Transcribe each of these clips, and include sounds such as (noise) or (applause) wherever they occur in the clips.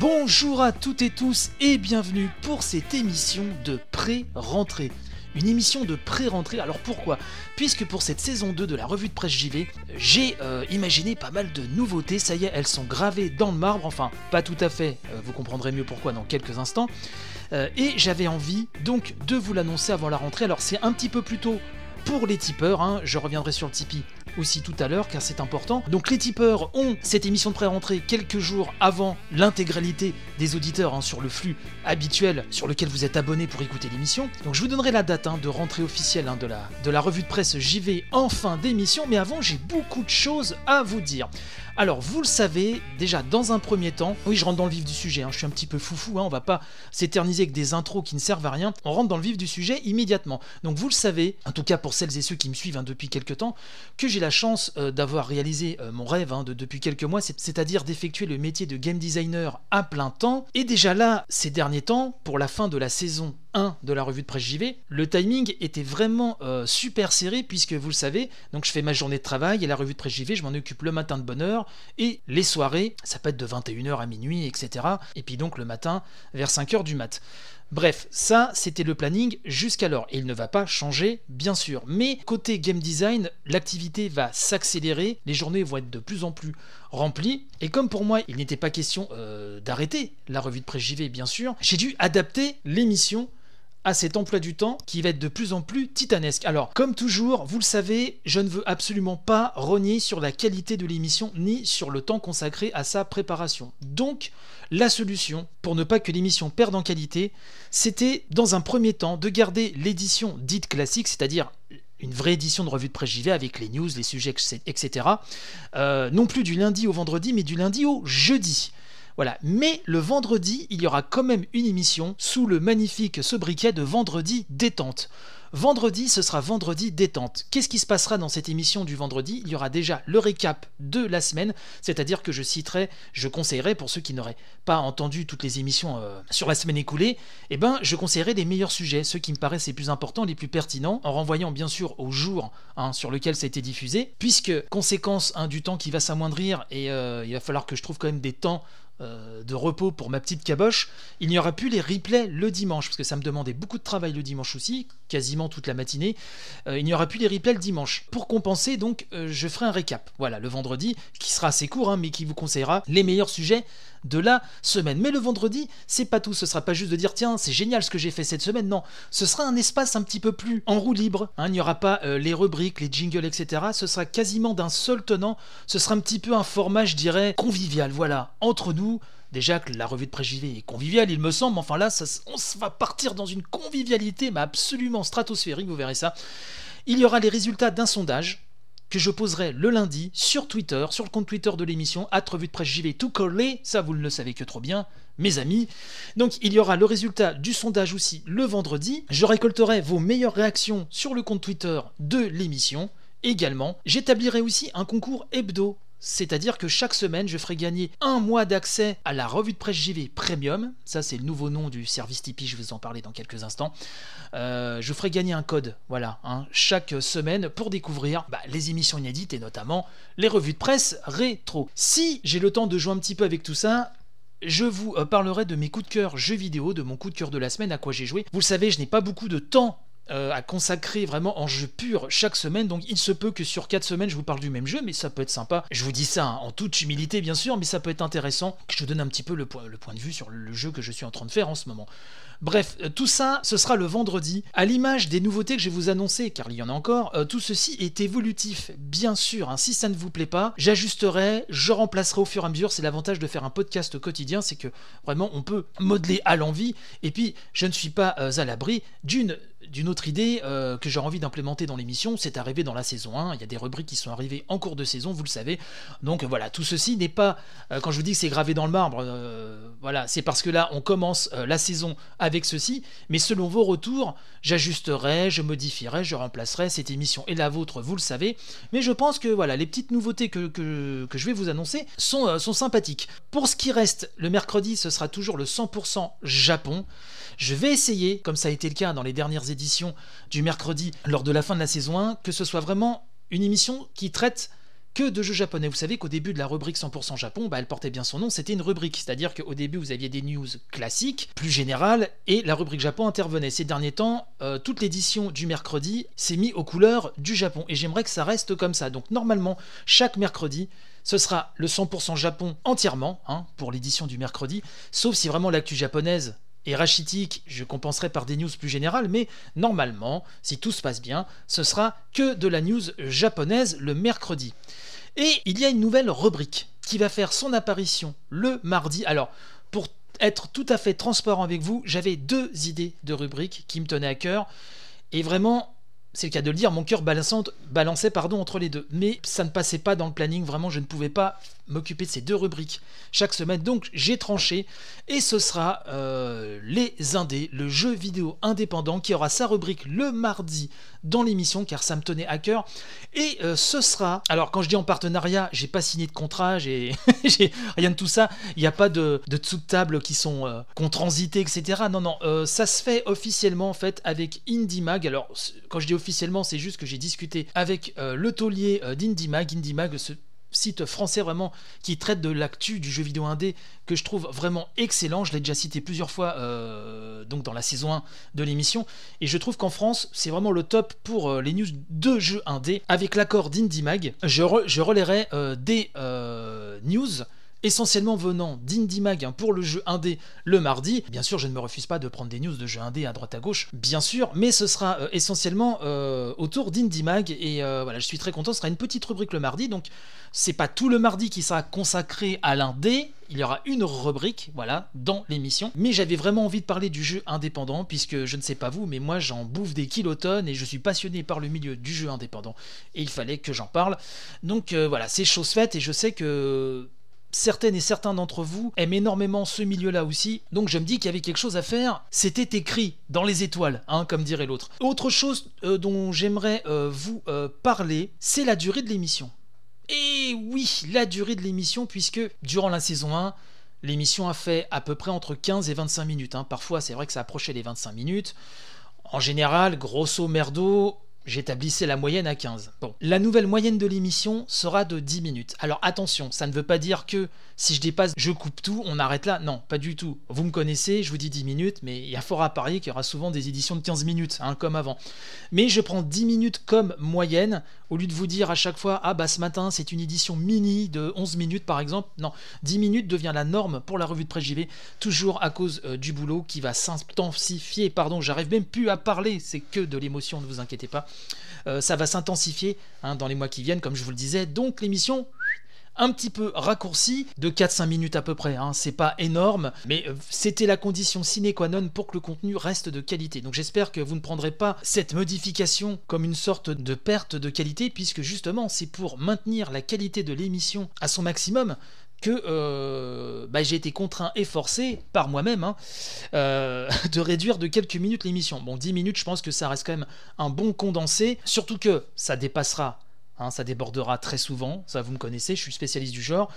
Bonjour à toutes et tous et bienvenue pour cette émission de pré-rentrée. Une émission de pré-rentrée, alors pourquoi? Puisque pour cette saison 2 de la revue de presse JV, j'ai euh, imaginé pas mal de nouveautés, ça y est, elles sont gravées dans le marbre, enfin pas tout à fait, euh, vous comprendrez mieux pourquoi dans quelques instants. Euh, et j'avais envie donc de vous l'annoncer avant la rentrée, alors c'est un petit peu plus tôt pour les tipeurs, hein. je reviendrai sur le Tipeee aussi tout à l'heure car c'est important. Donc les tipeurs ont cette émission de pré-rentrée quelques jours avant l'intégralité des auditeurs hein, sur le flux habituel sur lequel vous êtes abonné pour écouter l'émission. Donc je vous donnerai la date hein, de rentrée officielle hein, de, la, de la revue de presse JV en fin d'émission, mais avant j'ai beaucoup de choses à vous dire. Alors, vous le savez, déjà dans un premier temps, oui, je rentre dans le vif du sujet, je suis un petit peu foufou, on va pas s'éterniser avec des intros qui ne servent à rien, on rentre dans le vif du sujet immédiatement. Donc, vous le savez, en tout cas pour celles et ceux qui me suivent depuis quelques temps, que j'ai la chance euh, d'avoir réalisé euh, mon rêve de, depuis quelques mois, c'est-à-dire d'effectuer le métier de game designer à plein temps. Et déjà là, ces derniers temps, pour la fin de la saison 1 de la revue de presse JV, le timing était vraiment euh, super serré puisque vous le savez, donc je fais ma journée de travail et la revue de presse JV, je m'en occupe le matin de bonne heure et les soirées, ça peut être de 21h à minuit, etc. Et puis donc le matin vers 5h du mat. Bref, ça c'était le planning jusqu'alors et il ne va pas changer bien sûr. Mais côté game design, l'activité va s'accélérer, les journées vont être de plus en plus remplies et comme pour moi il n'était pas question euh, d'arrêter la revue de presse JV bien sûr, j'ai dû adapter l'émission cet emploi du temps qui va être de plus en plus titanesque. Alors, comme toujours, vous le savez, je ne veux absolument pas renier sur la qualité de l'émission ni sur le temps consacré à sa préparation. Donc, la solution, pour ne pas que l'émission perde en qualité, c'était dans un premier temps de garder l'édition dite classique, c'est-à-dire une vraie édition de revue de presse JV avec les news, les sujets, etc. Euh, non plus du lundi au vendredi, mais du lundi au jeudi. Voilà. Mais le vendredi, il y aura quand même une émission sous le magnifique sobriquet de Vendredi détente. Vendredi, ce sera vendredi détente. Qu'est-ce qui se passera dans cette émission du vendredi? Il y aura déjà le récap de la semaine, c'est-à-dire que je citerai, je conseillerai pour ceux qui n'auraient pas entendu toutes les émissions euh, sur la semaine écoulée, eh ben, je conseillerai les meilleurs sujets, ceux qui me paraissent les plus importants, les plus pertinents, en renvoyant bien sûr au jour hein, sur lequel ça a été diffusé, puisque conséquence hein, du temps qui va s'amoindrir et euh, il va falloir que je trouve quand même des temps euh, de repos pour ma petite caboche, il n'y aura plus les replays le dimanche, parce que ça me demandait beaucoup de travail le dimanche aussi, quasiment toute la matinée. Euh, il n'y aura plus les replays le dimanche. Pour compenser, donc, euh, je ferai un récap. Voilà, le vendredi, qui sera assez court, hein, mais qui vous conseillera les meilleurs sujets de la semaine. Mais le vendredi, c'est pas tout. Ce sera pas juste de dire tiens, c'est génial ce que j'ai fait cette semaine. Non, ce sera un espace un petit peu plus en roue libre. Hein. Il n'y aura pas les rubriques, les jingles, etc. Ce sera quasiment d'un seul tenant. Ce sera un petit peu un format, je dirais, convivial. Voilà, entre nous Déjà que la revue de presse est conviviale, il me semble, enfin là, ça, on va partir dans une convivialité, mais absolument stratosphérique, vous verrez ça. Il y aura les résultats d'un sondage que je poserai le lundi sur Twitter, sur le compte Twitter de l'émission, at revue de presse JV tout collé, ça vous ne le savez que trop bien, mes amis. Donc il y aura le résultat du sondage aussi le vendredi. Je récolterai vos meilleures réactions sur le compte Twitter de l'émission. Également, j'établirai aussi un concours hebdo c'est-à-dire que chaque semaine, je ferai gagner un mois d'accès à la revue de presse JV Premium. Ça, c'est le nouveau nom du service Tipeee, je vais vous en parler dans quelques instants. Euh, je ferai gagner un code, voilà, hein, chaque semaine pour découvrir bah, les émissions inédites et notamment les revues de presse rétro. Si j'ai le temps de jouer un petit peu avec tout ça, je vous euh, parlerai de mes coups de cœur jeux vidéo, de mon coup de cœur de la semaine, à quoi j'ai joué. Vous le savez, je n'ai pas beaucoup de temps euh, à consacrer vraiment en jeu pur chaque semaine. Donc il se peut que sur 4 semaines je vous parle du même jeu, mais ça peut être sympa. Je vous dis ça hein, en toute humilité bien sûr, mais ça peut être intéressant que je vous donne un petit peu le, le point de vue sur le jeu que je suis en train de faire en ce moment. Bref, euh, tout ça, ce sera le vendredi. À l'image des nouveautés que je vais vous annoncer, car il y en a encore, euh, tout ceci est évolutif, bien sûr. Hein. si ça ne vous plaît pas, j'ajusterai, je remplacerai au fur et à mesure. C'est l'avantage de faire un podcast quotidien, c'est que vraiment on peut modeler à l'envie. Et puis, je ne suis pas à l'abri d'une d'une autre idée euh, que j'ai envie d'implémenter dans l'émission, c'est arrivé dans la saison 1, il y a des rubriques qui sont arrivées en cours de saison, vous le savez. Donc voilà, tout ceci n'est pas, euh, quand je vous dis que c'est gravé dans le marbre, euh, voilà, c'est parce que là on commence la saison avec ceci, mais selon vos retours, j'ajusterai, je modifierai, je remplacerai cette émission et la vôtre, vous le savez. Mais je pense que voilà, les petites nouveautés que, que, je vais vous annoncer sont, sont sympathiques. Pour ce qui reste, le mercredi, ce sera toujours le 100% Japon. Je vais essayer, comme ça a été le cas dans les dernières éditions du mercredi lors de la fin de la saison 1, que ce soit vraiment une émission qui traite que de jeux japonais. Vous savez qu'au début de la rubrique 100% Japon, bah, elle portait bien son nom, c'était une rubrique, c'est-à-dire qu'au début vous aviez des news classiques, plus générales, et la rubrique Japon intervenait. Ces derniers temps, euh, toute l'édition du mercredi s'est mise aux couleurs du Japon, et j'aimerais que ça reste comme ça. Donc normalement, chaque mercredi, ce sera le 100% Japon entièrement, hein, pour l'édition du mercredi, sauf si vraiment l'actu japonaise est rachitique, je compenserai par des news plus générales, mais normalement, si tout se passe bien, ce sera que de la news japonaise le mercredi. Et il y a une nouvelle rubrique qui va faire son apparition le mardi. Alors, pour être tout à fait transparent avec vous, j'avais deux idées de rubriques qui me tenaient à cœur. Et vraiment, c'est le cas de le dire, mon cœur balançait pardon, entre les deux. Mais ça ne passait pas dans le planning, vraiment, je ne pouvais pas m'occuper de ces deux rubriques chaque semaine. Donc j'ai tranché et ce sera euh, les indés, le jeu vidéo indépendant qui aura sa rubrique le mardi dans l'émission car ça me tenait à cœur. Et euh, ce sera, alors quand je dis en partenariat, j'ai pas signé de contrat, j'ai (laughs) rien de tout ça, il n'y a pas de, de dessous de table qui sont euh, etc. Non, non, euh, ça se fait officiellement en fait avec IndieMag. Alors quand je dis officiellement, c'est juste que j'ai discuté avec le taulier d'IndieMag. IndieMag, ce site français vraiment qui traite de l'actu du jeu vidéo indé que je trouve vraiment excellent. Je l'ai déjà cité plusieurs fois euh, donc dans la saison 1 de l'émission. Et je trouve qu'en France, c'est vraiment le top pour euh, les news de jeux indé. Avec l'accord d'IndieMag, je, je relayerai euh, des news essentiellement venant d'IndieMag hein, pour le jeu indé le mardi. Bien sûr, je ne me refuse pas de prendre des news de jeux indé à droite à gauche, bien sûr, mais ce sera essentiellement autour d'IndieMag et voilà, je suis très content. Ce sera une petite rubrique le mardi, donc c'est pas tout le mardi qui sera consacré à l'indé, il y aura une rubrique, voilà, dans l'émission. Mais j'avais vraiment envie de parler du jeu indépendant, puisque je ne sais pas vous, mais moi j'en bouffe des kilotonnes et je suis passionné par le milieu du jeu indépendant. Et il fallait que j'en parle. Donc euh, voilà, c'est chose faite et je sais que certaines et certains d'entre vous aiment énormément ce milieu-là aussi, donc je me dis qu'il y avait quelque chose à faire. C'était écrit dans les étoiles, hein, comme dirait l'autre. Autre chose euh, dont j'aimerais euh, vous parler, c'est la durée de l'émission. Et oui, la durée de l'émission, puisque durant la saison 1, l'émission a fait à peu près entre 15 et 25 minutes. Hein. Parfois, c'est vrai que ça approchait les 25 minutes. En général, grosso merdo, j'établissais la moyenne à 15. Bon, la nouvelle moyenne de l'émission sera de 10 minutes. Alors attention, ça ne veut pas dire que si je dépasse, je coupe tout, on arrête là. Non, pas du tout. Vous me connaissez, je vous dis 10 minutes, mais il y a fort à parier qu'il y aura souvent des éditions de 15 minutes, hein, comme avant. Mais je prends 10 minutes comme moyenne, au lieu de vous dire à chaque fois, ah bah ce matin c'est une édition mini de 11 minutes par exemple. Non, 10 minutes devient la norme pour la revue de presse JV, toujours à cause euh, du boulot qui va s'intensifier. Pardon, j'arrive même plus à parler, c'est que de l'émotion, ne vous inquiétez pas. Euh, ça va s'intensifier hein, dans les mois qui viennent, comme je vous le disais. Donc l'émission un petit peu raccourci, de 4-5 minutes à peu près, hein. c'est pas énorme, mais euh, c'était la condition sine qua non pour que le contenu reste de qualité. Donc j'espère que vous ne prendrez pas cette modification comme une sorte de perte de qualité, puisque justement c'est pour maintenir la qualité de l'émission à son maximum que euh, bah, j'ai été contraint et forcé par moi-même hein, euh, (laughs) de réduire de quelques minutes l'émission. Bon, 10 minutes, je pense que ça reste quand même un bon condensé, surtout que ça dépassera Hein, ça débordera très souvent, ça vous me connaissez, je suis spécialiste du genre.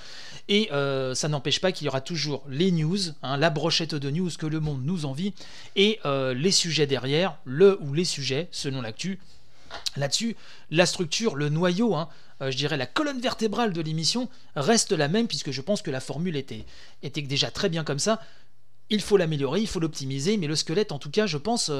Et euh, ça n'empêche pas qu'il y aura toujours les news, hein, la brochette de news que le monde nous envie, et les sujets derrière, le ou les sujets, selon l'actu. Là-dessus, la structure, le noyau, hein, euh, je dirais la colonne vertébrale de l'émission, reste la même, puisque je pense que la formule était, déjà très bien comme ça. Il faut l'améliorer, il faut l'optimiser, mais le squelette, en tout cas, je pense,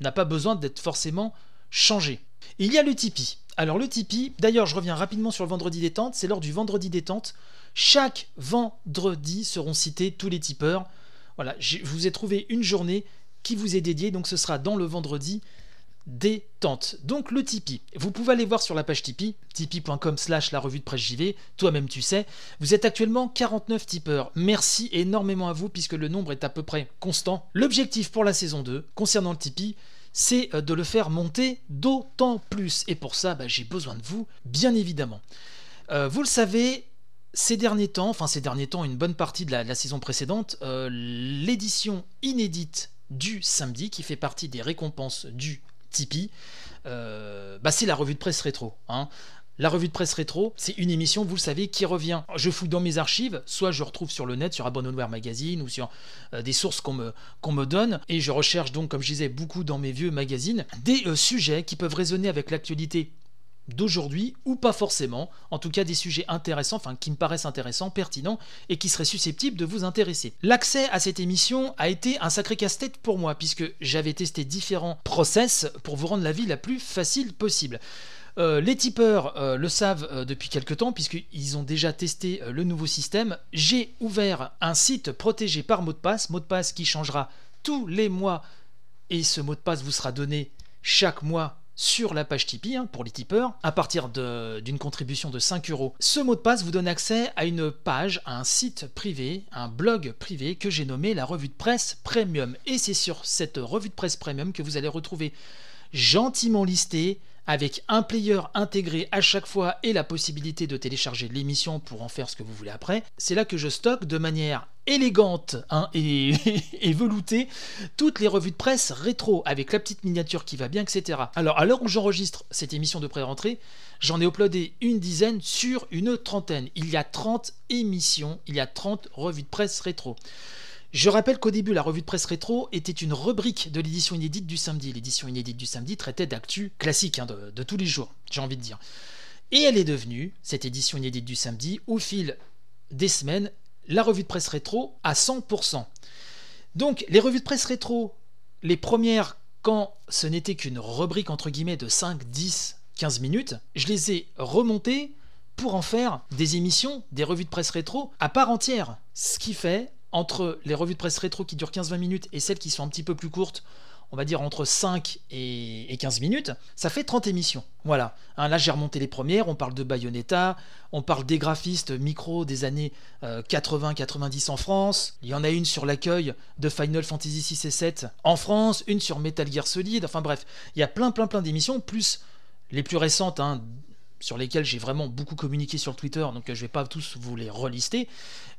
n'a pas besoin d'être forcément changé. Il y a le Tipeee. Alors le Tipeee, d'ailleurs je reviens rapidement sur le vendredi détente, c'est lors du vendredi détente. Chaque vendredi seront cités tous les tipeurs. Voilà, je vous ai trouvé une journée qui vous est dédiée, donc ce sera dans le vendredi détente. Donc le Tipeee, vous pouvez aller voir sur la page Tipeee, tipeee.com slash la revue de presse JV, toi-même tu sais, vous êtes actuellement 49 tipeurs. Merci énormément à vous puisque le nombre est à peu près constant. L'objectif pour la saison 2, concernant le Tipeee, c'est euh, de le faire monter d'autant plus. Et pour ça, bah, j'ai besoin de vous, bien évidemment. Euh, vous le savez, ces derniers temps, enfin ces derniers temps, une bonne partie de la, saison précédente, euh, l'édition inédite du samedi, qui fait partie des récompenses du Tipeee, bah, c'est la revue de presse rétro. Hein. La revue de presse rétro, c'est une émission, vous le savez, qui revient. Je fous dans mes archives, soit je retrouve sur le net, sur Abandonware Magazine ou sur euh, des sources qu'on me, qu'on me donne, et je recherche donc, comme je disais, beaucoup dans mes vieux magazines, des euh, sujets qui peuvent résonner avec l'actualité d'aujourd'hui ou pas forcément, en tout cas des sujets intéressants, enfin qui me paraissent intéressants, pertinents et qui seraient susceptibles de vous intéresser. L'accès à cette émission a été un sacré casse-tête pour moi puisque j'avais testé différents process pour vous rendre la vie la plus facile possible. Euh, les tipeurs euh, le savent euh, depuis quelques temps puisqu'ils ont déjà testé le nouveau système. J'ai ouvert un site protégé par mot de passe, mot de passe qui changera tous les mois et ce mot de passe vous sera donné chaque mois sur la page Tipeee hein, pour les tipeurs à partir d'une contribution de 5 euros. Ce mot de passe vous donne accès à une page, à un site privé, un blog privé que j'ai nommé la revue de presse Premium. Et c'est sur cette revue de presse Premium que vous allez retrouver gentiment listé avec un player intégré à chaque fois et la possibilité de télécharger l'émission pour en faire ce que vous voulez après, c'est là que je stocke de manière élégante hein, (laughs) et, et, veloutée toutes les revues de presse rétro avec la petite miniature qui va bien, etc. Alors à l'heure où j'enregistre cette émission de pré-rentrée, j'en ai uploadé une dizaine sur une trentaine. Il y a 30 émissions, il y a 30 revues de presse rétro. Je rappelle qu'au début, la revue de presse rétro était une rubrique de l'édition inédite du samedi. L'édition inédite du samedi traitait d'actu classique, hein, de, tous les jours, j'ai envie de dire. Et elle est devenue, cette édition inédite du samedi, au fil des semaines, la revue de presse rétro à 100%. Donc, les revues de presse rétro, les premières, quand ce n'était qu'une rubrique entre guillemets de 5, 10, 15 minutes, je les ai remontées pour en faire des émissions, des revues de presse rétro à part entière. Ce qui fait entre les revues de presse rétro qui durent 15-20 minutes et celles qui sont un petit peu plus courtes, on va dire entre 5 et 15 minutes, ça fait 30 émissions. Voilà. Hein, là, j'ai remonté les premières. On parle de Bayonetta, on parle des graphistes micro des années 80-90 euh, en France. Il y en a une sur l'accueil de Final Fantasy 6 et 7 en France, une sur Metal Gear Solid. Enfin bref, il y a plein, plein, plein d'émissions, plus les plus récentes, hein, sur lesquels j'ai vraiment beaucoup communiqué sur Twitter, donc euh, je vais pas tous vous les relister,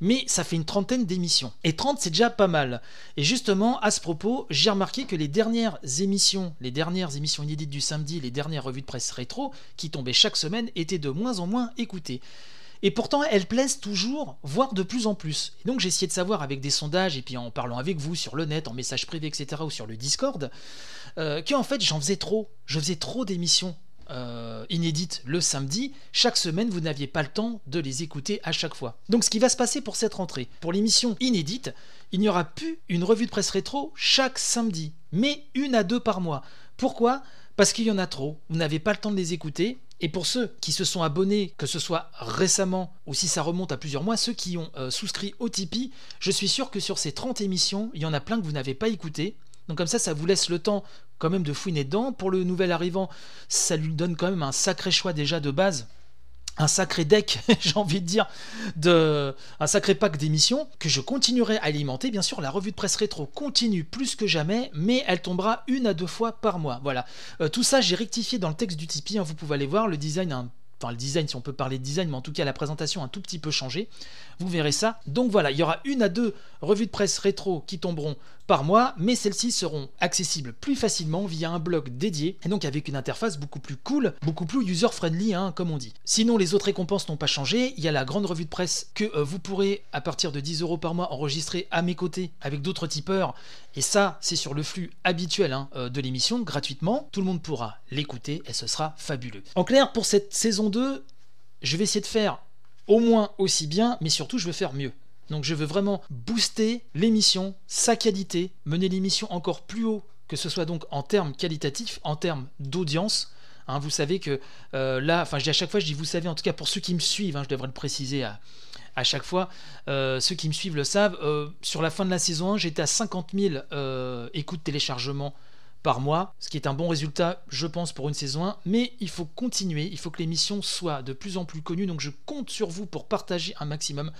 mais ça fait une trentaine d'émissions. Et 30, c'est déjà pas mal. Et justement, à ce propos, j'ai remarqué que les dernières émissions, les dernières émissions inédites du samedi, les dernières revues de presse rétro, qui tombaient chaque semaine, étaient de moins en moins écoutées. Et pourtant, elles plaisent toujours, voire de plus en plus. Et donc j'ai essayé de savoir avec des sondages, et puis en parlant avec vous sur le net, en message privé, etc., ou sur le Discord, euh, qu'en fait j'en faisais trop. Je faisais trop d'émissions euh, inédites le samedi, chaque semaine vous n'aviez pas le temps de les écouter à chaque fois. Donc ce qui va se passer pour cette rentrée, pour l'émission inédite, il n'y aura plus une revue de presse rétro chaque samedi, mais une à deux par mois. Pourquoi? Parce qu'il y en a trop, vous n'avez pas le temps de les écouter, et pour ceux qui se sont abonnés, que ce soit récemment ou si ça remonte à plusieurs mois, ceux qui ont euh, souscrit au Tipeee, je suis sûr que sur ces 30 émissions, il y en a plein que vous n'avez pas écouté. Donc comme ça, ça vous laisse le temps quand même de fouiner dedans. Pour le nouvel arrivant, ça lui donne quand même un sacré choix déjà de base. Un sacré deck, (laughs) j'ai envie de dire, de, un sacré pack d'émissions que je continuerai à alimenter. Bien sûr, la revue de presse rétro continue plus que jamais, mais elle tombera une à deux fois par mois. Voilà. Euh, tout ça, j'ai rectifié dans le texte du Tipeee. Hein, vous pouvez aller voir. Le design un enfin le design si on peut parler de design, mais en tout cas la présentation a un tout petit peu changé. Vous verrez ça. Donc voilà, il y aura une à deux revues de presse rétro qui tomberont par mois, mais celles-ci seront accessibles plus facilement via un blog dédié, et donc avec une interface beaucoup plus cool, beaucoup plus user-friendly, hein, comme on dit. Sinon, les autres récompenses n'ont pas changé. Il y a la grande revue de presse que euh, vous pourrez, à partir de 10 euros par mois, enregistrer à mes côtés avec d'autres tipeurs, et ça, c'est sur le flux habituel hein, euh, de l'émission, gratuitement. Tout le monde pourra l'écouter, et ce sera fabuleux. En clair, pour cette saison 2, je vais essayer de faire au moins aussi bien, mais surtout, je veux faire mieux. Donc je veux vraiment booster l'émission, sa qualité, mener l'émission encore plus haut, que ce soit donc en termes qualitatifs, en termes d'audience. Hein, vous savez que euh, là, enfin je dis à chaque fois, je dis vous savez, en tout cas pour ceux qui me suivent, hein, je devrais le préciser à, chaque fois, euh, ceux qui me suivent le savent, euh, sur la fin de la saison 1, j'étais à 50 000 écoutes téléchargements par mois, ce qui est un bon résultat, je pense, pour une saison 1. Mais il faut continuer, il faut que l'émission soit de plus en plus connue. Donc je compte sur vous pour partager un maximum.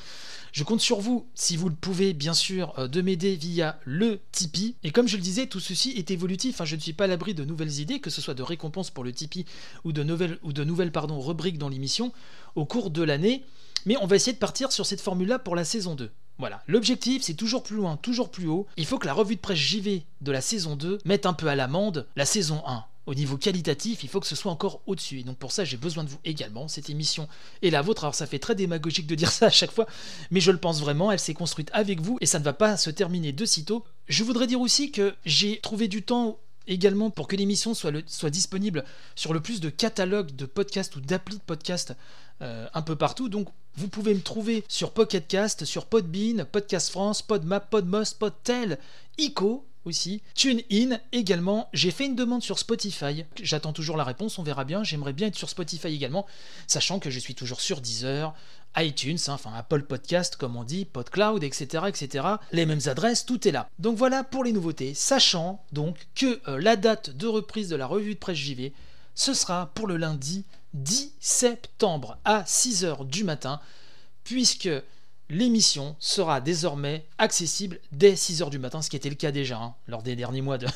Je compte sur vous, si vous le pouvez, bien sûr, euh, de m'aider via le Tipeee. Et comme je le disais, tout ceci est évolutif. Hein. Je ne suis pas à l'abri de nouvelles idées, que ce soit de récompenses pour le Tipeee ou de nouvelles, rubriques dans l'émission au cours de l'année. Mais on va essayer de partir sur cette formule-là pour la saison 2. Voilà, l'objectif c'est toujours plus loin, toujours plus haut. Il faut que la revue de presse JV de la saison 2 mette un peu à l'amende la saison 1. Au niveau qualitatif, il faut que ce soit encore au-dessus. Et donc pour ça, j'ai besoin de vous également. Cette émission est la vôtre. Alors ça fait très démagogique de dire ça à chaque fois, mais je le pense vraiment. Elle s'est construite avec vous et ça ne va pas se terminer de sitôt. Je voudrais dire aussi que j'ai trouvé du temps également pour que l'émission soit, disponible sur le plus de catalogues de podcasts ou d'applis de podcasts euh, un peu partout. Donc vous pouvez me trouver sur Pocketcast, sur Podbean, Podcast France, Podmap, Podmost, Podtel, ICO aussi, TuneIn également. J'ai fait une demande sur Spotify. J'attends toujours la réponse, on verra bien. J'aimerais bien être sur Spotify également, sachant que je suis toujours sur Deezer, iTunes, hein, enfin Apple Podcast comme on dit, PodCloud, etc., etc. Les mêmes adresses, tout est là. Donc voilà pour les nouveautés, sachant donc que euh, la date de reprise de la revue de presse JV, ce sera pour le lundi 10 septembre à 6h du matin, puisque l'émission sera désormais accessible dès 6h du matin, ce qui était le cas déjà hein, lors des derniers mois de,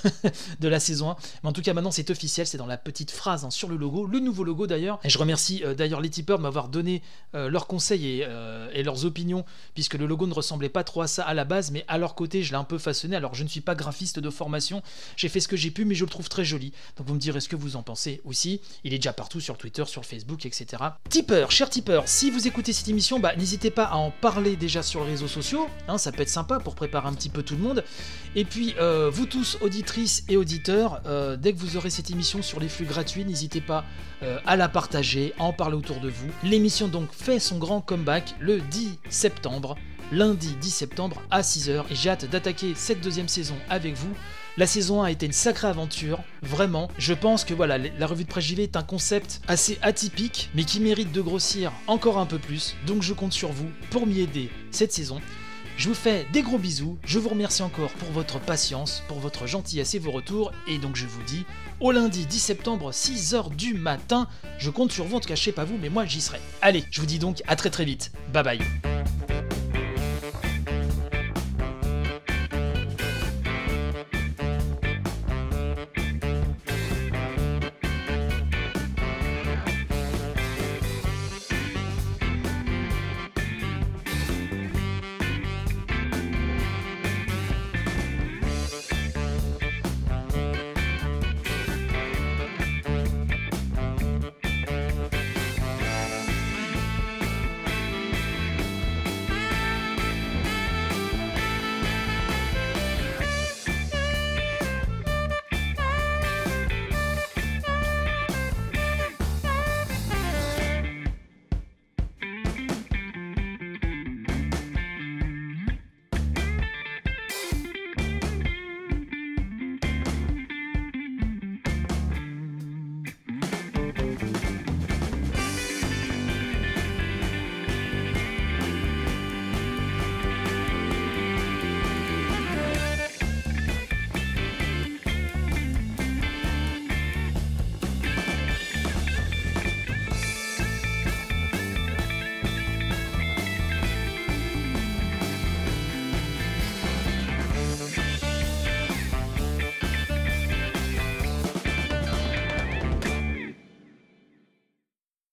(laughs) la saison 1. Mais en tout cas, maintenant c'est officiel, c'est dans la petite phrase hein, sur le logo, le nouveau logo d'ailleurs. Et je remercie euh, d'ailleurs les tipeurs de m'avoir donné euh, leurs conseils et, euh, et, leurs opinions, puisque le logo ne ressemblait pas trop à ça à la base, mais à leur côté, je l'ai un peu façonné. Alors je ne suis pas graphiste de formation, j'ai fait ce que j'ai pu, mais je le trouve très joli. Donc vous me direz ce que vous en pensez aussi. Il est déjà partout sur Twitter, sur Facebook, etc. Tipeur, cher tipeur, si vous écoutez cette émission, bah, n'hésitez pas à en déjà sur les réseaux sociaux, hein, ça peut être sympa pour préparer un petit peu tout le monde. Et puis, euh, vous tous, auditrices et auditeurs, euh, dès que vous aurez cette émission sur les flux gratuits, n'hésitez pas euh, à la partager, à en parler autour de vous. L'émission donc fait son grand comeback le 10 septembre, lundi 10 septembre à 6h, et j'ai hâte d'attaquer cette deuxième saison avec vous. La saison 1 a été une sacrée aventure, vraiment. Je pense que voilà, la revue de presse JV est un concept assez atypique, mais qui mérite de grossir encore un peu plus. Donc je compte sur vous pour m'y aider cette saison. Je vous fais des gros bisous, je vous remercie encore pour votre patience, pour votre gentillesse et vos retours, et donc je vous dis au lundi 10 septembre 6h du matin, je compte sur vous, en tout cas je sais pas vous, mais moi j'y serai. Allez, je vous dis donc à très très vite, bye bye